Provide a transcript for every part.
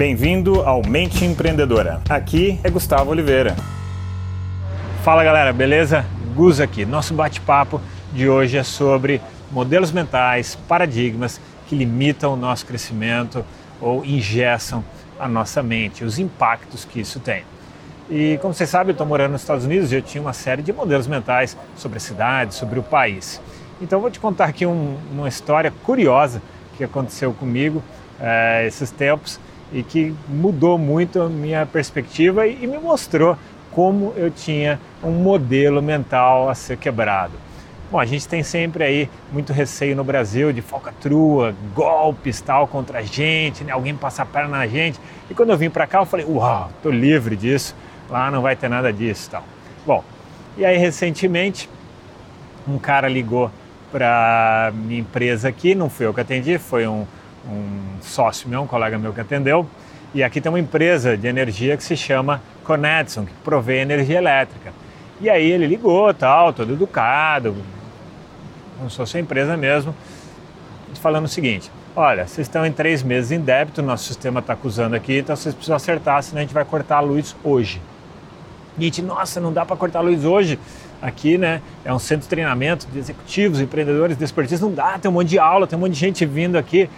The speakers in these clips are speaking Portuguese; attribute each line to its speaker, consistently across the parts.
Speaker 1: Bem-vindo ao Mente Empreendedora. Aqui é Gustavo Oliveira. Fala galera, beleza? Gus aqui. Nosso bate-papo de hoje é sobre modelos mentais, paradigmas que limitam o nosso crescimento ou ingessam a nossa mente, os impactos que isso tem. E como vocês sabem, eu estou morando nos Estados Unidos e eu tinha uma série de modelos mentais sobre a cidade, sobre o país. Então eu vou te contar aqui um, uma história curiosa que aconteceu comigo é, esses tempos e que mudou muito a minha perspectiva e, me mostrou como eu tinha um modelo mental a ser quebrado. Bom, a gente tem sempre aí muito receio no Brasil de falcatrua, golpes tal contra a gente, né? alguém passar perna na gente. E quando eu vim para cá, eu falei, uau, tô livre disso, lá não vai ter nada disso tal. Bom, e aí recentemente um cara ligou para minha empresa aqui, não fui eu que atendi, foi um, um sócio meu, um colega meu que atendeu. E aqui tem uma empresa de energia que se chama Conedson, que provê energia elétrica. E aí ele ligou, tal, todo educado, como se fosse a empresa mesmo, falando o seguinte: olha, vocês estão em três meses em débito, nosso sistema está acusando aqui, então vocês precisam acertar, senão a gente vai cortar a luz hoje. E a gente, nossa, não dá para cortar a luz hoje. Aqui, né, é um centro de treinamento de executivos, empreendedores, desportistas, não dá, tem um monte de aula, tem um monte de gente vindo aqui.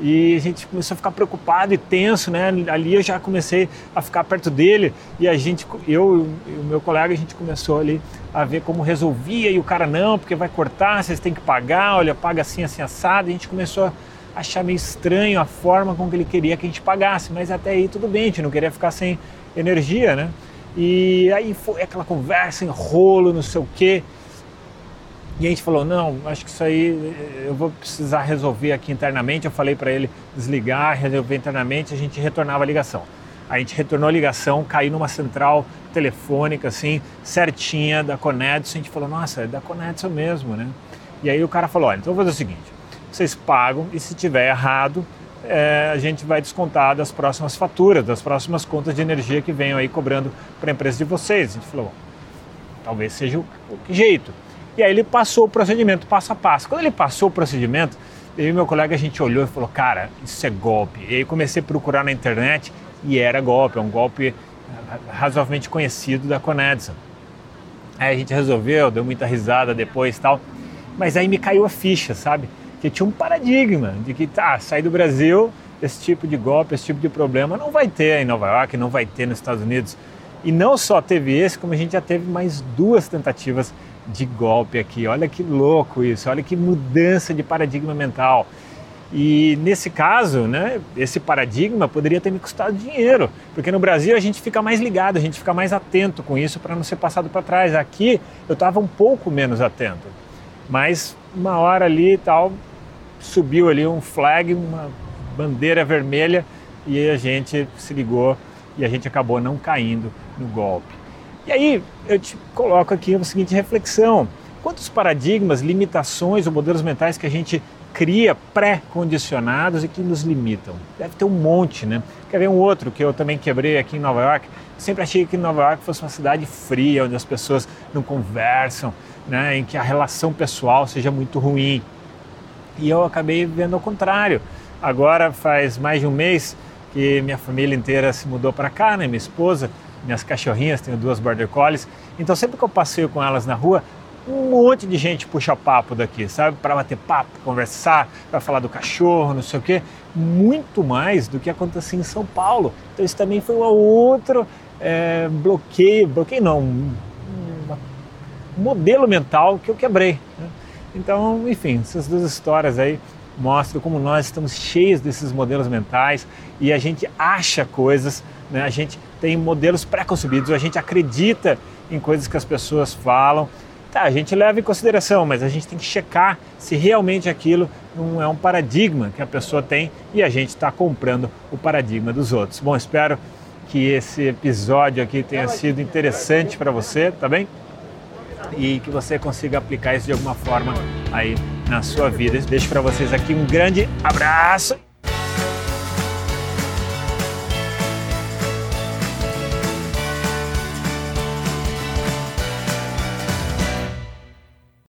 Speaker 1: E a gente começou a ficar preocupado e tenso, né? Ali eu já comecei a ficar perto dele e a gente, eu e o meu colega, a gente começou ali a ver como resolvia e o cara não, porque vai cortar, vocês têm que pagar, olha, paga assim, assim, assado. E a gente começou a achar meio estranho a forma com que ele queria que a gente pagasse, mas até aí tudo bem, a gente não queria ficar sem energia, né? E aí foi aquela conversa, enrolo, não sei o quê. E a gente falou: não, acho que isso aí eu vou precisar resolver aqui internamente. Eu falei para ele desligar, resolver internamente, a gente retornava a ligação. A gente retornou a ligação, caiu numa central telefônica, assim, certinha, da Conedson. A gente falou: nossa, é da Conedson mesmo, né? E aí o cara falou: olha, então eu vou fazer o seguinte: vocês pagam e se tiver errado, é, a gente vai descontar das próximas faturas, das próximas contas de energia que venham aí cobrando para a empresa de vocês. A gente falou: talvez seja o, o jeito. E aí ele passou o procedimento passo a passo. Quando ele passou o procedimento, eu e meu colega a gente olhou e falou, cara, isso é golpe. E aí comecei a procurar na internet e era golpe, é um golpe razoavelmente conhecido da Conedson. Aí a gente resolveu, deu muita risada depois tal. Mas aí me caiu a ficha, sabe? Que tinha um paradigma de que, tá, sair do Brasil, esse tipo de golpe, esse tipo de problema não vai ter em Nova York, não vai ter nos Estados Unidos. E não só teve esse, como a gente já teve mais duas tentativas de golpe aqui. Olha que louco isso, olha que mudança de paradigma mental. E nesse caso, né, esse paradigma poderia ter me custado dinheiro, porque no Brasil a gente fica mais ligado, a gente fica mais atento com isso para não ser passado para trás. Aqui eu estava um pouco menos atento, mas uma hora ali e tal subiu ali um flag, uma bandeira vermelha e a gente se ligou e a gente acabou não caindo no golpe. E aí eu te coloco aqui a seguinte reflexão: quantos paradigmas, limitações ou modelos mentais que a gente cria pré-condicionados e que nos limitam? Deve ter um monte, né? Quer ver um outro que eu também quebrei aqui em Nova York? Sempre achei que Nova York fosse uma cidade fria, onde as pessoas não conversam, né? em que a relação pessoal seja muito ruim. E eu acabei vendo ao contrário. Agora faz mais de um mês que minha família inteira se mudou para cá, né? Minha esposa minhas cachorrinhas, tenho duas border collies. Então sempre que eu passeio com elas na rua, um monte de gente puxa papo daqui, sabe? Para bater papo, conversar, para falar do cachorro, não sei o quê. Muito mais do que acontecia em São Paulo. Então isso também foi um outro é, bloqueio, bloqueio não, um, modelo mental que eu quebrei. Né? Então, enfim, essas duas histórias aí mostram como nós estamos cheios desses modelos mentais e a gente acha coisas, né? a gente tem modelos pré-concebidos, a gente acredita em coisas que as pessoas falam. Tá, a gente leva em consideração, mas a gente tem que checar se realmente aquilo não é um paradigma que a pessoa tem e a gente está comprando o paradigma dos outros. Bom, espero que esse episódio aqui tenha sido interessante para você, tá bem? E que você consiga aplicar isso de alguma forma aí na sua vida. Deixo para vocês aqui um grande abraço